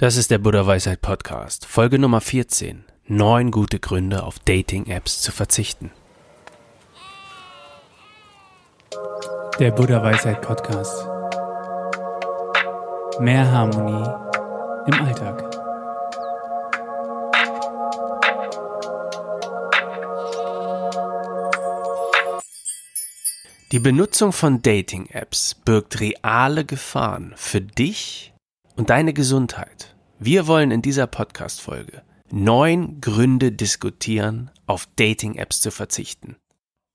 Das ist der Buddha Weisheit Podcast, Folge Nummer 14. Neun gute Gründe, auf Dating-Apps zu verzichten. Der Buddha Weisheit Podcast. Mehr Harmonie im Alltag. Die Benutzung von Dating-Apps birgt reale Gefahren für dich und deine Gesundheit. Wir wollen in dieser Podcast-Folge neun Gründe diskutieren, auf Dating-Apps zu verzichten.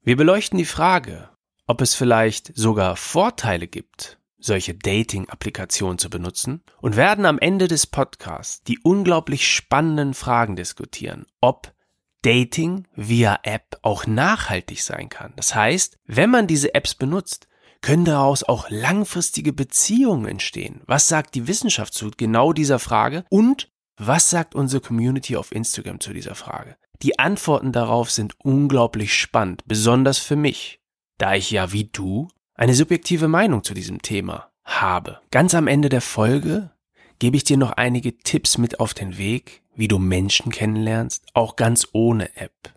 Wir beleuchten die Frage, ob es vielleicht sogar Vorteile gibt, solche Dating-Applikationen zu benutzen und werden am Ende des Podcasts die unglaublich spannenden Fragen diskutieren, ob Dating via App auch nachhaltig sein kann. Das heißt, wenn man diese Apps benutzt, können daraus auch langfristige Beziehungen entstehen. Was sagt die Wissenschaft zu genau dieser Frage? Und was sagt unsere Community auf Instagram zu dieser Frage? Die Antworten darauf sind unglaublich spannend, besonders für mich, da ich ja wie du eine subjektive Meinung zu diesem Thema habe. Ganz am Ende der Folge gebe ich dir noch einige Tipps mit auf den Weg, wie du Menschen kennenlernst, auch ganz ohne App,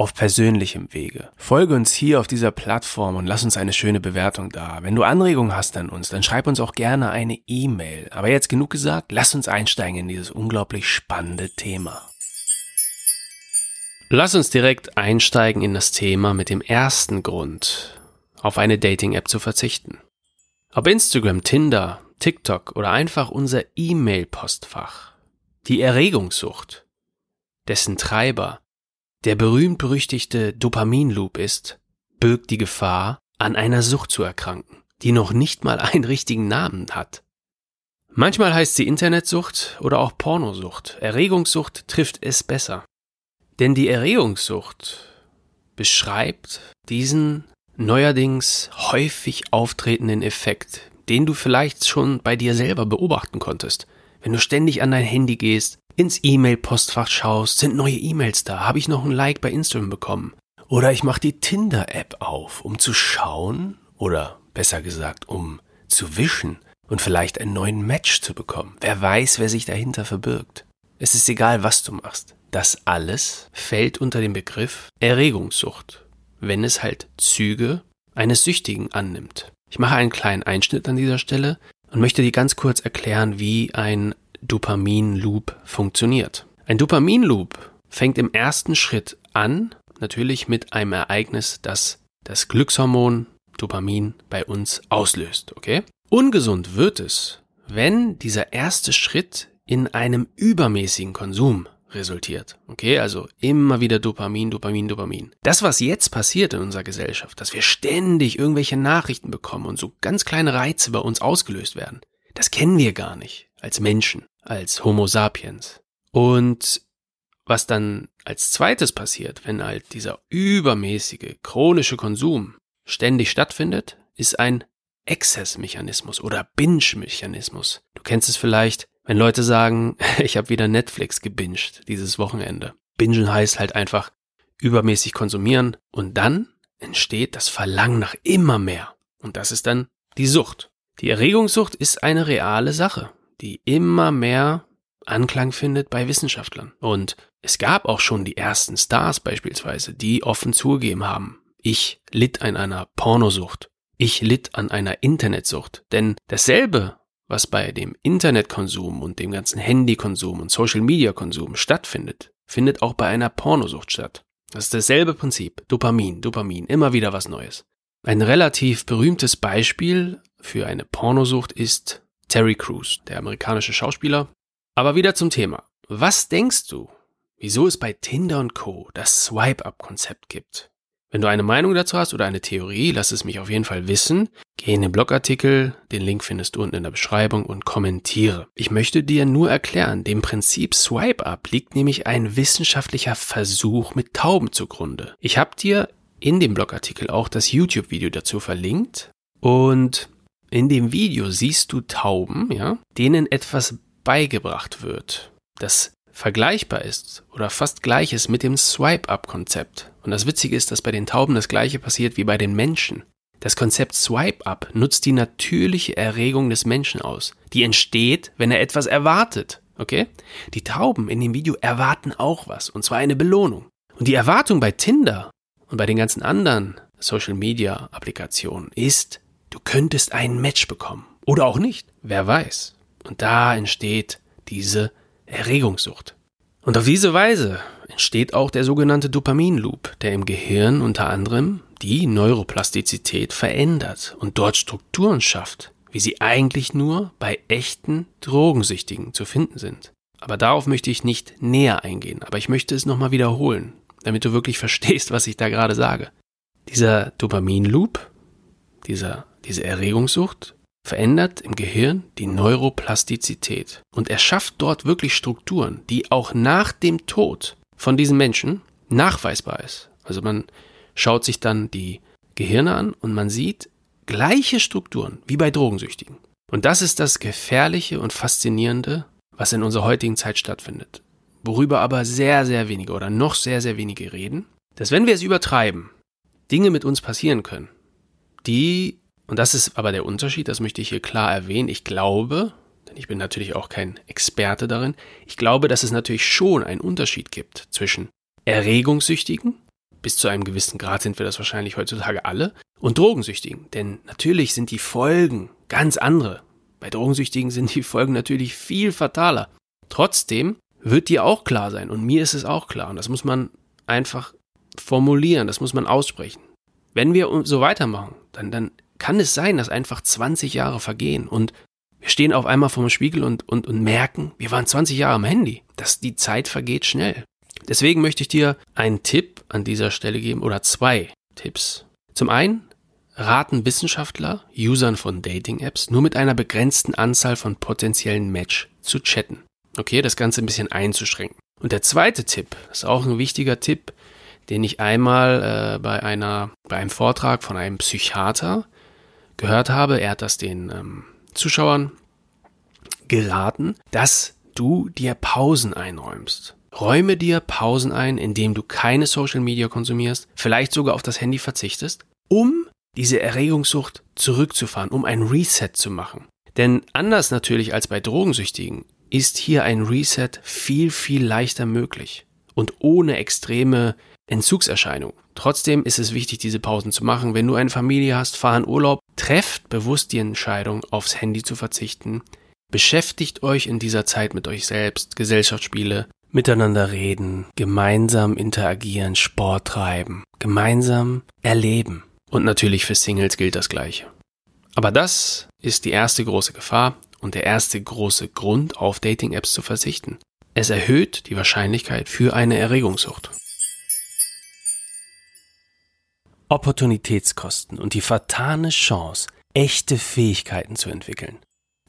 auf persönlichem Wege. Folge uns hier auf dieser Plattform und lass uns eine schöne Bewertung da. Wenn du Anregungen hast an uns, dann schreib uns auch gerne eine E-Mail. Aber jetzt genug gesagt, lass uns einsteigen in dieses unglaublich spannende Thema. Lass uns direkt einsteigen in das Thema mit dem ersten Grund, auf eine Dating-App zu verzichten. Ob Instagram, Tinder, TikTok oder einfach unser E-Mail-Postfach. Die Erregungssucht, dessen Treiber der berühmt-berüchtigte Dopaminloop ist, birgt die Gefahr, an einer Sucht zu erkranken, die noch nicht mal einen richtigen Namen hat. Manchmal heißt sie Internetsucht oder auch Pornosucht. Erregungssucht trifft es besser. Denn die Erregungssucht beschreibt diesen neuerdings häufig auftretenden Effekt, den du vielleicht schon bei dir selber beobachten konntest. Wenn du ständig an dein Handy gehst, ins E-Mail-Postfach schaust, sind neue E-Mails da, habe ich noch ein Like bei Instagram bekommen. Oder ich mache die Tinder-App auf, um zu schauen, oder besser gesagt, um zu wischen und vielleicht einen neuen Match zu bekommen. Wer weiß, wer sich dahinter verbirgt. Es ist egal, was du machst. Das alles fällt unter den Begriff Erregungssucht, wenn es halt Züge eines Süchtigen annimmt. Ich mache einen kleinen Einschnitt an dieser Stelle, und möchte dir ganz kurz erklären, wie ein Dopamin-Loop funktioniert. Ein Dopamin-Loop fängt im ersten Schritt an, natürlich mit einem Ereignis, das das Glückshormon Dopamin bei uns auslöst, okay? Ungesund wird es, wenn dieser erste Schritt in einem übermäßigen Konsum resultiert. Okay, also immer wieder Dopamin, Dopamin, Dopamin. Das, was jetzt passiert in unserer Gesellschaft, dass wir ständig irgendwelche Nachrichten bekommen und so ganz kleine Reize bei uns ausgelöst werden, das kennen wir gar nicht als Menschen, als Homo sapiens. Und was dann als zweites passiert, wenn halt dieser übermäßige, chronische Konsum ständig stattfindet, ist ein Exzessmechanismus oder Binge-Mechanismus. Du kennst es vielleicht, wenn Leute sagen, ich habe wieder Netflix gebinged dieses Wochenende. Bingen heißt halt einfach übermäßig konsumieren und dann entsteht das Verlangen nach immer mehr. Und das ist dann die Sucht. Die Erregungssucht ist eine reale Sache, die immer mehr Anklang findet bei Wissenschaftlern. Und es gab auch schon die ersten Stars beispielsweise, die offen zugegeben haben, ich litt an einer Pornosucht. Ich litt an einer Internetsucht. Denn dasselbe was bei dem Internetkonsum und dem ganzen Handykonsum und Social-Media-Konsum stattfindet, findet auch bei einer Pornosucht statt. Das ist dasselbe Prinzip. Dopamin, Dopamin, immer wieder was Neues. Ein relativ berühmtes Beispiel für eine Pornosucht ist Terry Crews, der amerikanische Schauspieler. Aber wieder zum Thema. Was denkst du, wieso es bei Tinder und Co. das Swipe-Up-Konzept gibt? Wenn du eine Meinung dazu hast oder eine Theorie, lass es mich auf jeden Fall wissen. Geh in den Blogartikel, den Link findest du unten in der Beschreibung und kommentiere. Ich möchte dir nur erklären, dem Prinzip Swipe Up liegt nämlich ein wissenschaftlicher Versuch mit Tauben zugrunde. Ich habe dir in dem Blogartikel auch das YouTube-Video dazu verlinkt und in dem Video siehst du Tauben, ja, denen etwas beigebracht wird. Das vergleichbar ist oder fast gleich ist mit dem Swipe-Up-Konzept. Und das Witzige ist, dass bei den Tauben das gleiche passiert wie bei den Menschen. Das Konzept Swipe Up nutzt die natürliche Erregung des Menschen aus. Die entsteht, wenn er etwas erwartet. Okay? Die Tauben in dem Video erwarten auch was, und zwar eine Belohnung. Und die Erwartung bei Tinder und bei den ganzen anderen Social Media Applikationen ist, du könntest ein Match bekommen. Oder auch nicht. Wer weiß. Und da entsteht diese Erregungssucht. Und auf diese Weise entsteht auch der sogenannte Dopaminloop, der im Gehirn unter anderem die Neuroplastizität verändert und dort Strukturen schafft, wie sie eigentlich nur bei echten Drogensüchtigen zu finden sind. Aber darauf möchte ich nicht näher eingehen, aber ich möchte es nochmal wiederholen, damit du wirklich verstehst, was ich da gerade sage. Dieser Dopaminloop, dieser, diese Erregungssucht verändert im Gehirn die Neuroplastizität und er schafft dort wirklich Strukturen, die auch nach dem Tod von diesen Menschen nachweisbar ist. Also man schaut sich dann die Gehirne an und man sieht gleiche Strukturen wie bei Drogensüchtigen. Und das ist das Gefährliche und Faszinierende, was in unserer heutigen Zeit stattfindet. Worüber aber sehr, sehr wenige oder noch sehr, sehr wenige reden, dass wenn wir es übertreiben, Dinge mit uns passieren können, die und das ist aber der Unterschied, das möchte ich hier klar erwähnen. Ich glaube, denn ich bin natürlich auch kein Experte darin, ich glaube, dass es natürlich schon einen Unterschied gibt zwischen Erregungssüchtigen, bis zu einem gewissen Grad sind wir das wahrscheinlich heutzutage alle, und Drogensüchtigen. Denn natürlich sind die Folgen ganz andere. Bei Drogensüchtigen sind die Folgen natürlich viel fataler. Trotzdem wird dir auch klar sein, und mir ist es auch klar, und das muss man einfach formulieren, das muss man aussprechen. Wenn wir so weitermachen, dann, dann kann es sein, dass einfach 20 Jahre vergehen und wir stehen auf einmal vor dem Spiegel und, und, und merken, wir waren 20 Jahre am Handy. dass die Zeit vergeht schnell. Deswegen möchte ich dir einen Tipp an dieser Stelle geben oder zwei Tipps. Zum einen raten Wissenschaftler, Usern von Dating-Apps nur mit einer begrenzten Anzahl von potenziellen Match zu chatten. Okay, das Ganze ein bisschen einzuschränken. Und der zweite Tipp, ist auch ein wichtiger Tipp, den ich einmal äh, bei einer, bei einem Vortrag von einem Psychiater gehört habe, er hat das den ähm, Zuschauern geraten, dass du dir Pausen einräumst. Räume dir Pausen ein, indem du keine Social Media konsumierst, vielleicht sogar auf das Handy verzichtest, um diese Erregungssucht zurückzufahren, um ein Reset zu machen. Denn anders natürlich als bei Drogensüchtigen ist hier ein Reset viel, viel leichter möglich und ohne extreme Entzugserscheinung. Trotzdem ist es wichtig, diese Pausen zu machen. Wenn du eine Familie hast, fahr in Urlaub, trefft bewusst die Entscheidung, aufs Handy zu verzichten. Beschäftigt euch in dieser Zeit mit euch selbst, Gesellschaftsspiele, miteinander reden, gemeinsam interagieren, Sport treiben, gemeinsam erleben. Und natürlich für Singles gilt das Gleiche. Aber das ist die erste große Gefahr und der erste große Grund, auf Dating-Apps zu verzichten. Es erhöht die Wahrscheinlichkeit für eine Erregungssucht. Opportunitätskosten und die vertane Chance, echte Fähigkeiten zu entwickeln.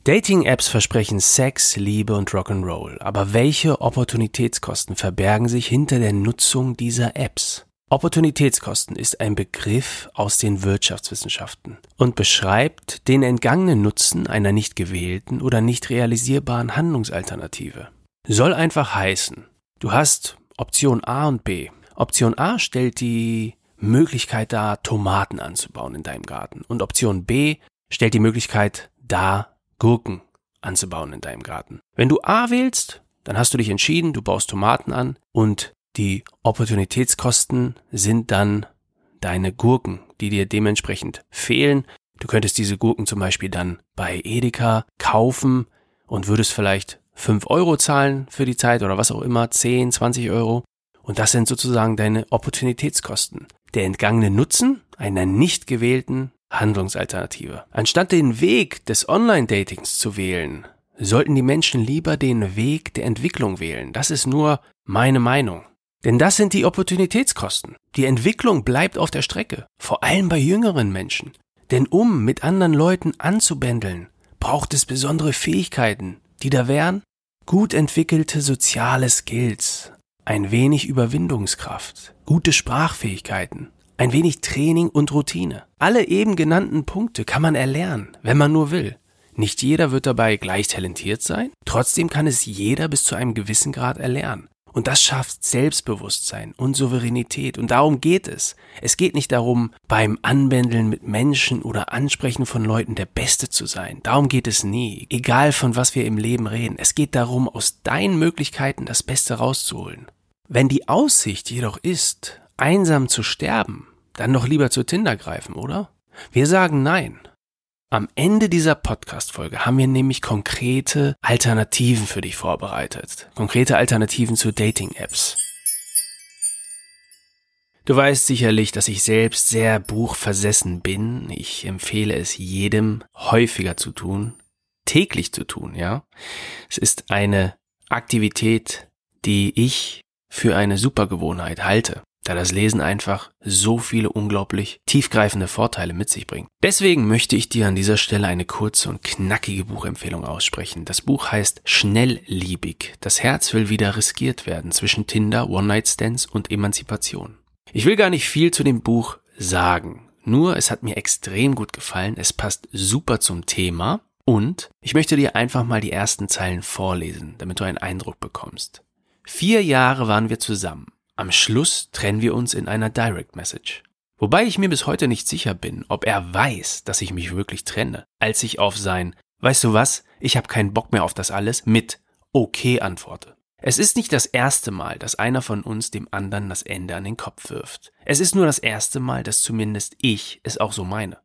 Dating-Apps versprechen Sex, Liebe und Rock'n'Roll, aber welche Opportunitätskosten verbergen sich hinter der Nutzung dieser Apps? Opportunitätskosten ist ein Begriff aus den Wirtschaftswissenschaften und beschreibt den entgangenen Nutzen einer nicht gewählten oder nicht realisierbaren Handlungsalternative. Soll einfach heißen, du hast Option A und B. Option A stellt die Möglichkeit dar, Tomaten anzubauen in deinem Garten. Und Option B stellt die Möglichkeit dar, Gurken anzubauen in deinem Garten. Wenn du A wählst, dann hast du dich entschieden, du baust Tomaten an und die Opportunitätskosten sind dann deine Gurken, die dir dementsprechend fehlen. Du könntest diese Gurken zum Beispiel dann bei Edeka kaufen und würdest vielleicht 5 Euro zahlen für die Zeit oder was auch immer, 10, 20 Euro. Und das sind sozusagen deine Opportunitätskosten der entgangene Nutzen einer nicht gewählten Handlungsalternative. Anstatt den Weg des Online-Datings zu wählen, sollten die Menschen lieber den Weg der Entwicklung wählen. Das ist nur meine Meinung. Denn das sind die Opportunitätskosten. Die Entwicklung bleibt auf der Strecke, vor allem bei jüngeren Menschen. Denn um mit anderen Leuten anzubändeln, braucht es besondere Fähigkeiten, die da wären gut entwickelte soziale Skills, ein wenig Überwindungskraft, gute Sprachfähigkeiten, ein wenig Training und Routine. Alle eben genannten Punkte kann man erlernen, wenn man nur will. Nicht jeder wird dabei gleich talentiert sein, trotzdem kann es jeder bis zu einem gewissen Grad erlernen. Und das schafft Selbstbewusstsein und Souveränität. Und darum geht es. Es geht nicht darum, beim Anbändeln mit Menschen oder Ansprechen von Leuten der Beste zu sein. Darum geht es nie. Egal von was wir im Leben reden. Es geht darum, aus deinen Möglichkeiten das Beste rauszuholen. Wenn die Aussicht jedoch ist, einsam zu sterben, dann doch lieber zu Tinder greifen, oder? Wir sagen nein. Am Ende dieser Podcast-Folge haben wir nämlich konkrete Alternativen für dich vorbereitet. Konkrete Alternativen zu Dating-Apps. Du weißt sicherlich, dass ich selbst sehr buchversessen bin. Ich empfehle es jedem häufiger zu tun, täglich zu tun, ja. Es ist eine Aktivität, die ich für eine Supergewohnheit halte da das Lesen einfach so viele unglaublich tiefgreifende Vorteile mit sich bringt. Deswegen möchte ich dir an dieser Stelle eine kurze und knackige Buchempfehlung aussprechen. Das Buch heißt Schnellliebig. Das Herz will wieder riskiert werden zwischen Tinder, One-Night-Stands und Emanzipation. Ich will gar nicht viel zu dem Buch sagen. Nur es hat mir extrem gut gefallen. Es passt super zum Thema. Und ich möchte dir einfach mal die ersten Zeilen vorlesen, damit du einen Eindruck bekommst. Vier Jahre waren wir zusammen. Am Schluss trennen wir uns in einer Direct Message. Wobei ich mir bis heute nicht sicher bin, ob er weiß, dass ich mich wirklich trenne, als ich auf sein Weißt du was, ich habe keinen Bock mehr auf das alles mit Okay antworte. Es ist nicht das erste Mal, dass einer von uns dem anderen das Ende an den Kopf wirft. Es ist nur das erste Mal, dass zumindest ich es auch so meine.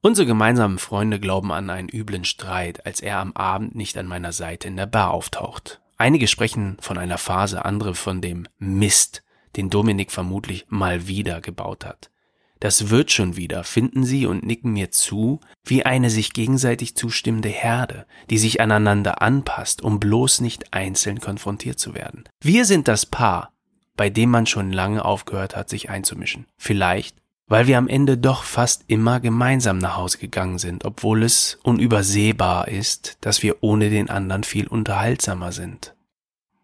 Unsere gemeinsamen Freunde glauben an einen üblen Streit, als er am Abend nicht an meiner Seite in der Bar auftaucht. Einige sprechen von einer Phase, andere von dem Mist, den Dominik vermutlich mal wieder gebaut hat. Das wird schon wieder, finden sie und nicken mir zu, wie eine sich gegenseitig zustimmende Herde, die sich aneinander anpasst, um bloß nicht einzeln konfrontiert zu werden. Wir sind das Paar, bei dem man schon lange aufgehört hat, sich einzumischen. Vielleicht, weil wir am Ende doch fast immer gemeinsam nach Hause gegangen sind, obwohl es unübersehbar ist, dass wir ohne den anderen viel unterhaltsamer sind.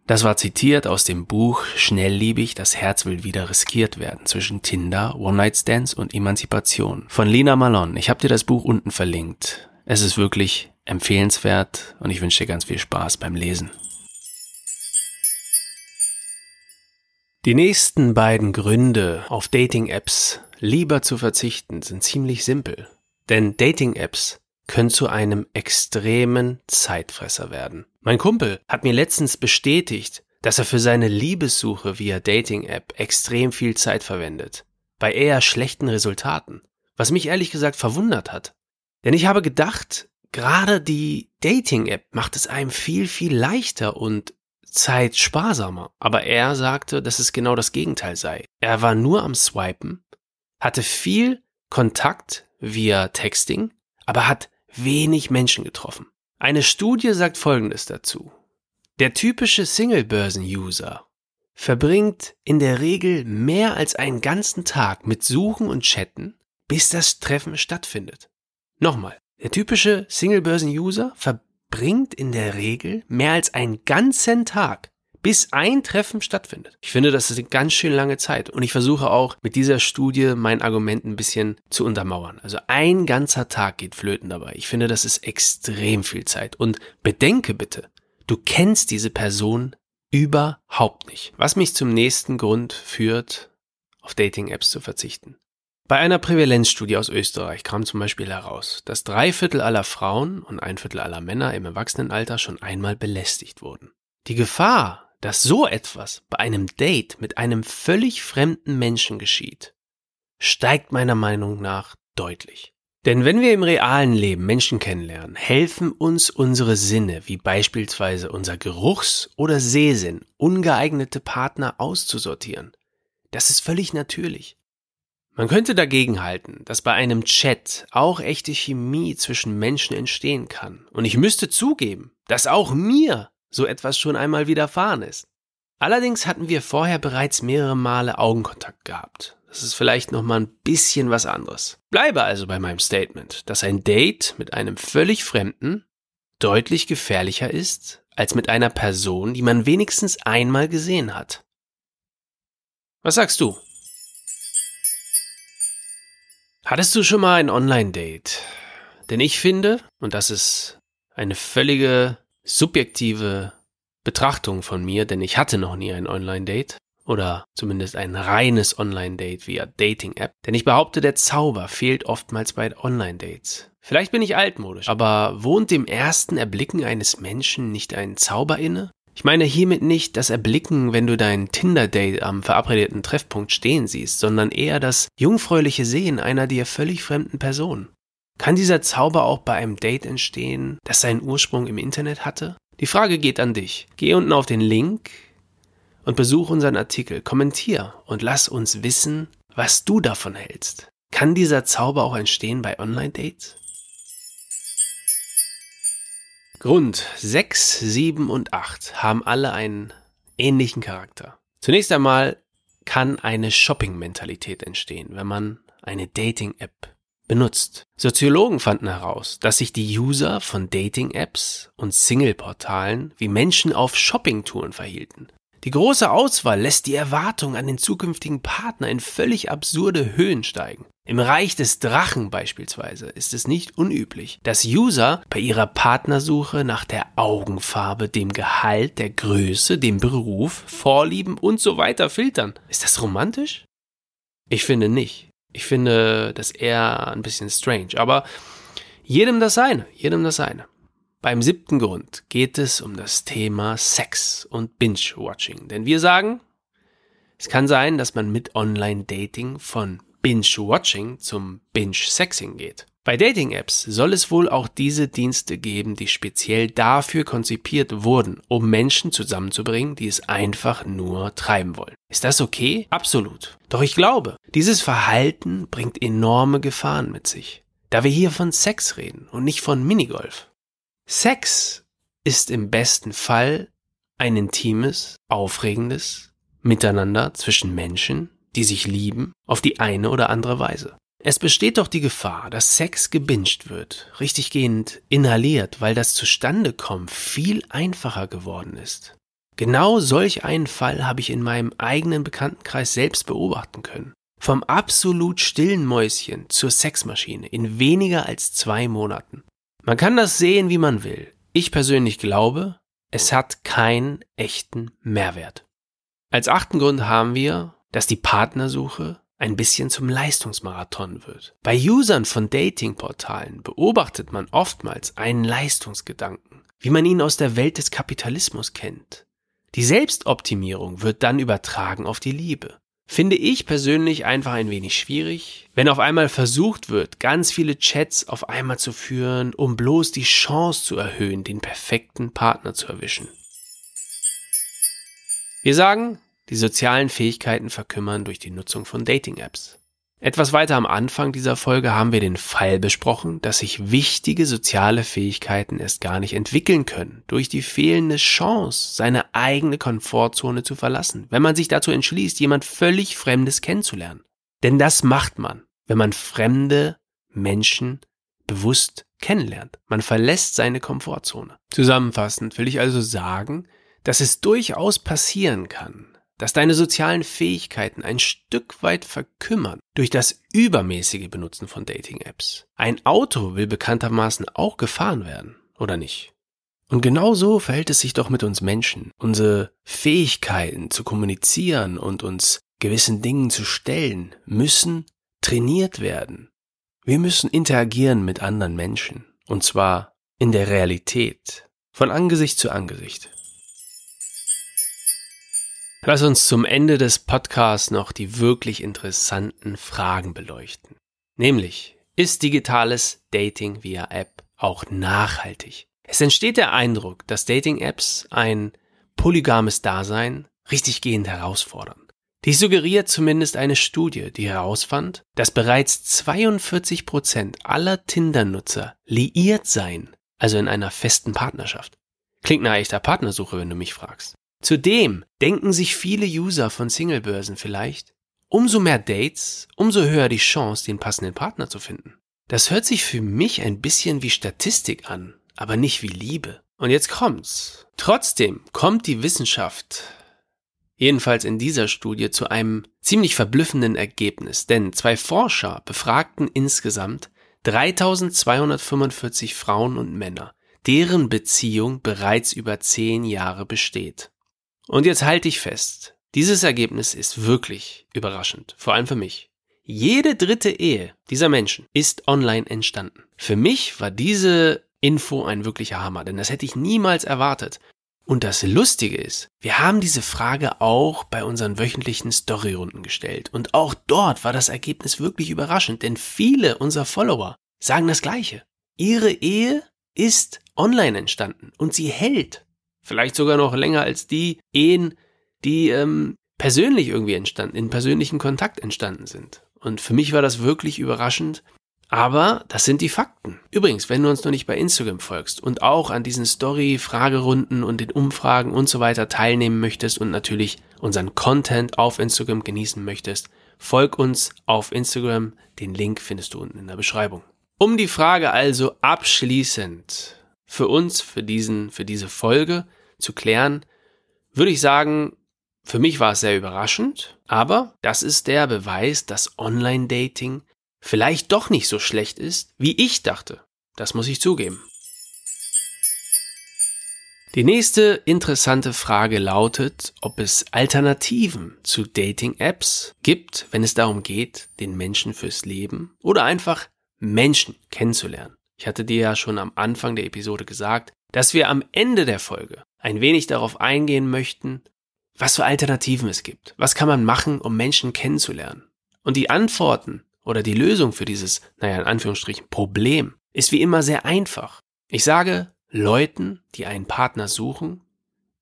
Das war zitiert aus dem Buch Schnellliebig, das Herz will wieder riskiert werden zwischen Tinder, One-Night-Stands und Emanzipation von Lina Malone. Ich habe dir das Buch unten verlinkt. Es ist wirklich empfehlenswert und ich wünsche dir ganz viel Spaß beim Lesen. Die nächsten beiden Gründe, auf Dating-Apps lieber zu verzichten, sind ziemlich simpel. Denn Dating-Apps können zu einem extremen Zeitfresser werden. Mein Kumpel hat mir letztens bestätigt, dass er für seine Liebessuche via Dating-App extrem viel Zeit verwendet. Bei eher schlechten Resultaten. Was mich ehrlich gesagt verwundert hat. Denn ich habe gedacht, gerade die Dating-App macht es einem viel, viel leichter und zeitsparsamer. Aber er sagte, dass es genau das Gegenteil sei. Er war nur am Swipen, hatte viel Kontakt via Texting, aber hat wenig Menschen getroffen. Eine Studie sagt Folgendes dazu. Der typische Single-Börsen-User verbringt in der Regel mehr als einen ganzen Tag mit Suchen und Chatten, bis das Treffen stattfindet. Nochmal, der typische Single-Börsen-User verbringt in der Regel mehr als einen ganzen Tag bis ein Treffen stattfindet. Ich finde, das ist eine ganz schön lange Zeit und ich versuche auch mit dieser Studie mein Argument ein bisschen zu untermauern. Also ein ganzer Tag geht flöten dabei. Ich finde, das ist extrem viel Zeit und bedenke bitte, du kennst diese Person überhaupt nicht. Was mich zum nächsten Grund führt, auf Dating-Apps zu verzichten. Bei einer Prävalenzstudie aus Österreich kam zum Beispiel heraus, dass drei Viertel aller Frauen und ein Viertel aller Männer im Erwachsenenalter schon einmal belästigt wurden. Die Gefahr, dass so etwas bei einem Date mit einem völlig fremden Menschen geschieht, steigt meiner Meinung nach deutlich. Denn wenn wir im realen Leben Menschen kennenlernen, helfen uns unsere Sinne, wie beispielsweise unser Geruchs- oder Sehsinn, ungeeignete Partner auszusortieren. Das ist völlig natürlich. Man könnte dagegen halten, dass bei einem Chat auch echte Chemie zwischen Menschen entstehen kann. Und ich müsste zugeben, dass auch mir so etwas schon einmal widerfahren ist. Allerdings hatten wir vorher bereits mehrere Male Augenkontakt gehabt. Das ist vielleicht noch mal ein bisschen was anderes. Bleibe also bei meinem Statement, dass ein Date mit einem völlig Fremden deutlich gefährlicher ist als mit einer Person, die man wenigstens einmal gesehen hat. Was sagst du? Hattest du schon mal ein Online-Date? Denn ich finde, und das ist eine völlige subjektive Betrachtung von mir, denn ich hatte noch nie ein Online-Date oder zumindest ein reines Online-Date via Dating-App. Denn ich behaupte, der Zauber fehlt oftmals bei Online-Dates. Vielleicht bin ich altmodisch, aber wohnt dem ersten Erblicken eines Menschen nicht ein Zauber inne? Ich meine hiermit nicht das Erblicken, wenn du dein Tinder-Date am verabredeten Treffpunkt stehen siehst, sondern eher das jungfräuliche Sehen einer dir völlig fremden Person. Kann dieser Zauber auch bei einem Date entstehen, das seinen Ursprung im Internet hatte? Die Frage geht an dich. Geh unten auf den Link und besuch unseren Artikel, kommentier und lass uns wissen, was du davon hältst. Kann dieser Zauber auch entstehen bei Online-Dates? Grund 6, 7 und 8 haben alle einen ähnlichen Charakter. Zunächst einmal kann eine Shopping-Mentalität entstehen, wenn man eine Dating-App benutzt. Soziologen fanden heraus, dass sich die User von Dating-Apps und Single-Portalen wie Menschen auf Shoppingtouren verhielten. Die große Auswahl lässt die Erwartung an den zukünftigen Partner in völlig absurde Höhen steigen. Im Reich des Drachen beispielsweise ist es nicht unüblich, dass User bei ihrer Partnersuche nach der Augenfarbe, dem Gehalt, der Größe, dem Beruf, Vorlieben und so weiter filtern. Ist das romantisch? Ich finde nicht. Ich finde das eher ein bisschen strange, aber jedem das seine, jedem das seine. Beim siebten Grund geht es um das Thema Sex und Binge-Watching. Denn wir sagen, es kann sein, dass man mit Online-Dating von Binge-Watching zum Binge-Sexing geht. Bei Dating-Apps soll es wohl auch diese Dienste geben, die speziell dafür konzipiert wurden, um Menschen zusammenzubringen, die es einfach nur treiben wollen. Ist das okay? Absolut. Doch ich glaube, dieses Verhalten bringt enorme Gefahren mit sich, da wir hier von Sex reden und nicht von Minigolf. Sex ist im besten Fall ein intimes, aufregendes Miteinander zwischen Menschen, die sich lieben, auf die eine oder andere Weise. Es besteht doch die Gefahr, dass Sex gebinged wird, richtiggehend inhaliert, weil das Zustandekommen viel einfacher geworden ist. Genau solch einen Fall habe ich in meinem eigenen Bekanntenkreis selbst beobachten können. Vom absolut stillen Mäuschen zur Sexmaschine in weniger als zwei Monaten. Man kann das sehen, wie man will. Ich persönlich glaube, es hat keinen echten Mehrwert. Als achten Grund haben wir, dass die Partnersuche ein bisschen zum Leistungsmarathon wird. Bei Usern von Datingportalen beobachtet man oftmals einen Leistungsgedanken, wie man ihn aus der Welt des Kapitalismus kennt. Die Selbstoptimierung wird dann übertragen auf die Liebe. Finde ich persönlich einfach ein wenig schwierig, wenn auf einmal versucht wird, ganz viele Chats auf einmal zu führen, um bloß die Chance zu erhöhen, den perfekten Partner zu erwischen. Wir sagen, die sozialen Fähigkeiten verkümmern durch die Nutzung von Dating-Apps. Etwas weiter am Anfang dieser Folge haben wir den Fall besprochen, dass sich wichtige soziale Fähigkeiten erst gar nicht entwickeln können, durch die fehlende Chance, seine eigene Komfortzone zu verlassen, wenn man sich dazu entschließt, jemand völlig Fremdes kennenzulernen. Denn das macht man, wenn man fremde Menschen bewusst kennenlernt. Man verlässt seine Komfortzone. Zusammenfassend will ich also sagen, dass es durchaus passieren kann, dass deine sozialen Fähigkeiten ein Stück weit verkümmern durch das übermäßige Benutzen von Dating-Apps. Ein Auto will bekanntermaßen auch gefahren werden, oder nicht? Und genau so verhält es sich doch mit uns Menschen. Unsere Fähigkeiten zu kommunizieren und uns gewissen Dingen zu stellen müssen trainiert werden. Wir müssen interagieren mit anderen Menschen. Und zwar in der Realität. Von Angesicht zu Angesicht. Lass uns zum Ende des Podcasts noch die wirklich interessanten Fragen beleuchten. Nämlich, ist digitales Dating via App auch nachhaltig? Es entsteht der Eindruck, dass Dating-Apps ein polygames Dasein richtiggehend herausfordern. Dies suggeriert zumindest eine Studie, die herausfand, dass bereits 42 Prozent aller Tinder-Nutzer liiert seien, also in einer festen Partnerschaft. Klingt nach echter Partnersuche, wenn du mich fragst. Zudem denken sich viele User von Singlebörsen vielleicht, umso mehr Dates, umso höher die Chance, den passenden Partner zu finden. Das hört sich für mich ein bisschen wie Statistik an, aber nicht wie Liebe. Und jetzt kommt's. Trotzdem kommt die Wissenschaft, jedenfalls in dieser Studie, zu einem ziemlich verblüffenden Ergebnis, denn zwei Forscher befragten insgesamt 3245 Frauen und Männer deren Beziehung bereits über zehn Jahre besteht. Und jetzt halte ich fest, dieses Ergebnis ist wirklich überraschend, vor allem für mich. Jede dritte Ehe dieser Menschen ist online entstanden. Für mich war diese Info ein wirklicher Hammer, denn das hätte ich niemals erwartet. Und das Lustige ist, wir haben diese Frage auch bei unseren wöchentlichen Storyrunden gestellt. Und auch dort war das Ergebnis wirklich überraschend, denn viele unserer Follower sagen das Gleiche. Ihre Ehe ist online entstanden und sie hält. Vielleicht sogar noch länger als die Ehen, die ähm, persönlich irgendwie entstanden, in persönlichen Kontakt entstanden sind. Und für mich war das wirklich überraschend, aber das sind die Fakten. Übrigens, wenn du uns noch nicht bei Instagram folgst und auch an diesen Story-Fragerunden und den Umfragen und so weiter teilnehmen möchtest und natürlich unseren Content auf Instagram genießen möchtest, folg uns auf Instagram. Den Link findest du unten in der Beschreibung. Um die Frage also abschließend für uns, für diesen, für diese Folge zu klären, würde ich sagen, für mich war es sehr überraschend, aber das ist der Beweis, dass Online-Dating vielleicht doch nicht so schlecht ist, wie ich dachte. Das muss ich zugeben. Die nächste interessante Frage lautet, ob es Alternativen zu Dating-Apps gibt, wenn es darum geht, den Menschen fürs Leben oder einfach Menschen kennenzulernen. Ich hatte dir ja schon am Anfang der Episode gesagt, dass wir am Ende der Folge ein wenig darauf eingehen möchten, was für Alternativen es gibt. Was kann man machen, um Menschen kennenzulernen? Und die Antworten oder die Lösung für dieses, naja, in Anführungsstrichen, Problem ist wie immer sehr einfach. Ich sage Leuten, die einen Partner suchen,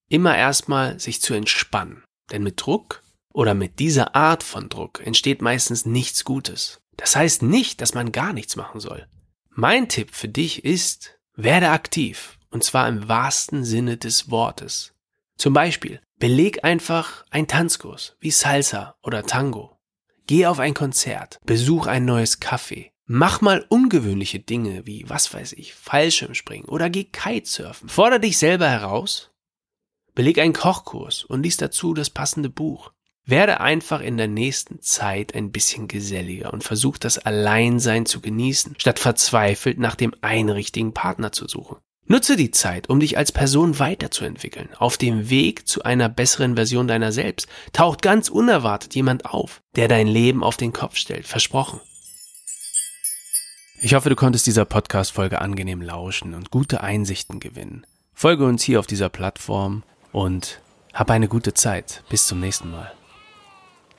immer erstmal sich zu entspannen. Denn mit Druck oder mit dieser Art von Druck entsteht meistens nichts Gutes. Das heißt nicht, dass man gar nichts machen soll. Mein Tipp für dich ist, werde aktiv. Und zwar im wahrsten Sinne des Wortes. Zum Beispiel, beleg einfach einen Tanzkurs wie Salsa oder Tango Geh auf ein Konzert, besuch ein neues Café, mach mal ungewöhnliche Dinge wie, was weiß ich, Fallschirmspringen oder geh Kitesurfen. Forder dich selber heraus, beleg einen Kochkurs und lies dazu das passende Buch. Werde einfach in der nächsten Zeit ein bisschen geselliger und versuch das Alleinsein zu genießen, statt verzweifelt nach dem einen richtigen Partner zu suchen. Nutze die Zeit, um dich als Person weiterzuentwickeln. Auf dem Weg zu einer besseren Version deiner selbst taucht ganz unerwartet jemand auf, der dein Leben auf den Kopf stellt. Versprochen. Ich hoffe, du konntest dieser Podcast-Folge angenehm lauschen und gute Einsichten gewinnen. Folge uns hier auf dieser Plattform und hab eine gute Zeit. Bis zum nächsten Mal.